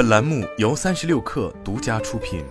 本栏目由三十六氪独家出品。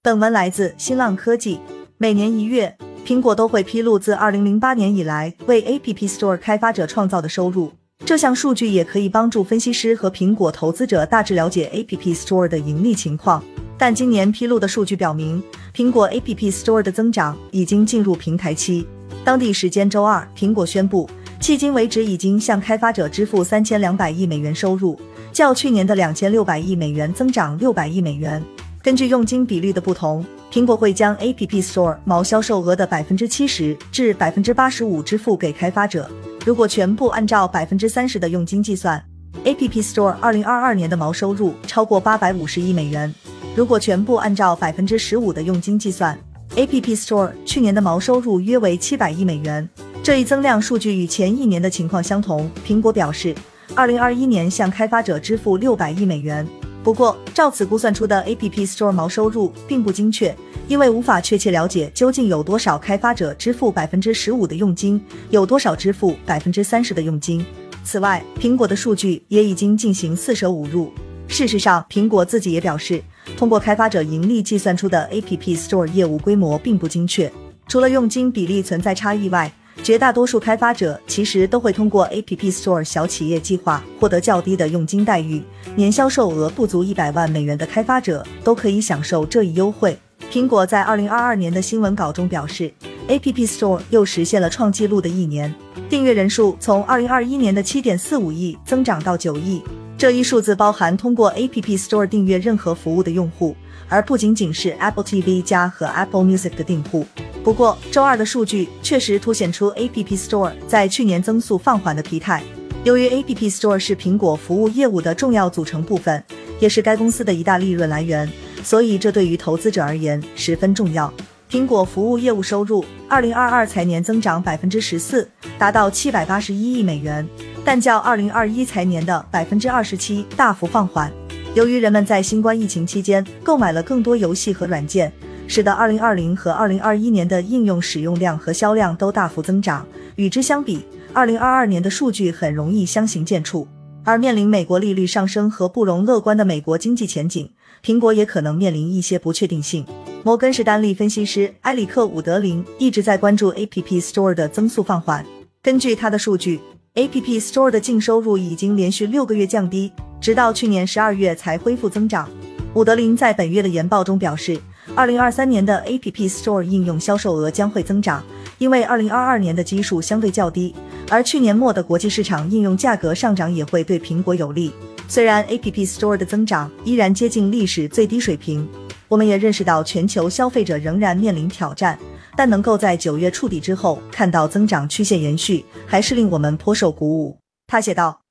本文来自新浪科技。每年一月，苹果都会披露自二零零八年以来为 App Store 开发者创造的收入。这项数据也可以帮助分析师和苹果投资者大致了解 App Store 的盈利情况。但今年披露的数据表明，苹果 App Store 的增长已经进入平台期。当地时间周二，苹果宣布，迄今为止已经向开发者支付三千两百亿美元收入，较去年的两千六百亿美元增长六百亿美元。根据佣金比率的不同，苹果会将 App Store 毛销售额的百分之七十至百分之八十五支付给开发者。如果全部按照百分之三十的佣金计算，App Store 二零二二年的毛收入超过八百五十亿美元。如果全部按照百分之十五的佣金计算，App Store 去年的毛收入约为七百亿美元。这一增量数据与前一年的情况相同。苹果表示，二零二一年向开发者支付六百亿美元。不过，照此估算出的 App Store 毛收入并不精确，因为无法确切了解究竟有多少开发者支付百分之十五的佣金，有多少支付百分之三十的佣金。此外，苹果的数据也已经进行四舍五入。事实上，苹果自己也表示，通过开发者盈利计算出的 App Store 业务规模并不精确。除了佣金比例存在差异外，绝大多数开发者其实都会通过 App Store 小企业计划获得较低的佣金待遇，年销售额不足一百万美元的开发者都可以享受这一优惠。苹果在二零二二年的新闻稿中表示，App Store 又实现了创纪录的一年，订阅人数从二零二一年的七点四五亿增长到九亿。这一数字包含通过 App Store 订阅任何服务的用户，而不仅仅是 Apple TV 加和 Apple Music 的订户。不过，周二的数据确实凸显出 App Store 在去年增速放缓的疲态。由于 App Store 是苹果服务业务的重要组成部分，也是该公司的一大利润来源，所以这对于投资者而言十分重要。苹果服务业务收入二零二二财年增长百分之十四，达到七百八十一亿美元，但较二零二一财年的百分之二十七大幅放缓。由于人们在新冠疫情期间购买了更多游戏和软件。使得2020和2021年的应用使用量和销量都大幅增长。与之相比，2022年的数据很容易相形见绌。而面临美国利率上升和不容乐观的美国经济前景，苹果也可能面临一些不确定性。摩根士丹利分析师埃里克·伍德林一直在关注 App Store 的增速放缓。根据他的数据，App Store 的净收入已经连续六个月降低，直到去年十二月才恢复增长。伍德林在本月的研报中表示。二零二三年的 App Store 应用销售额将会增长，因为二零二二年的基数相对较低，而去年末的国际市场应用价格上涨也会对苹果有利。虽然 App Store 的增长依然接近历史最低水平，我们也认识到全球消费者仍然面临挑战，但能够在九月触底之后看到增长曲线延续，还是令我们颇受鼓舞。他写道。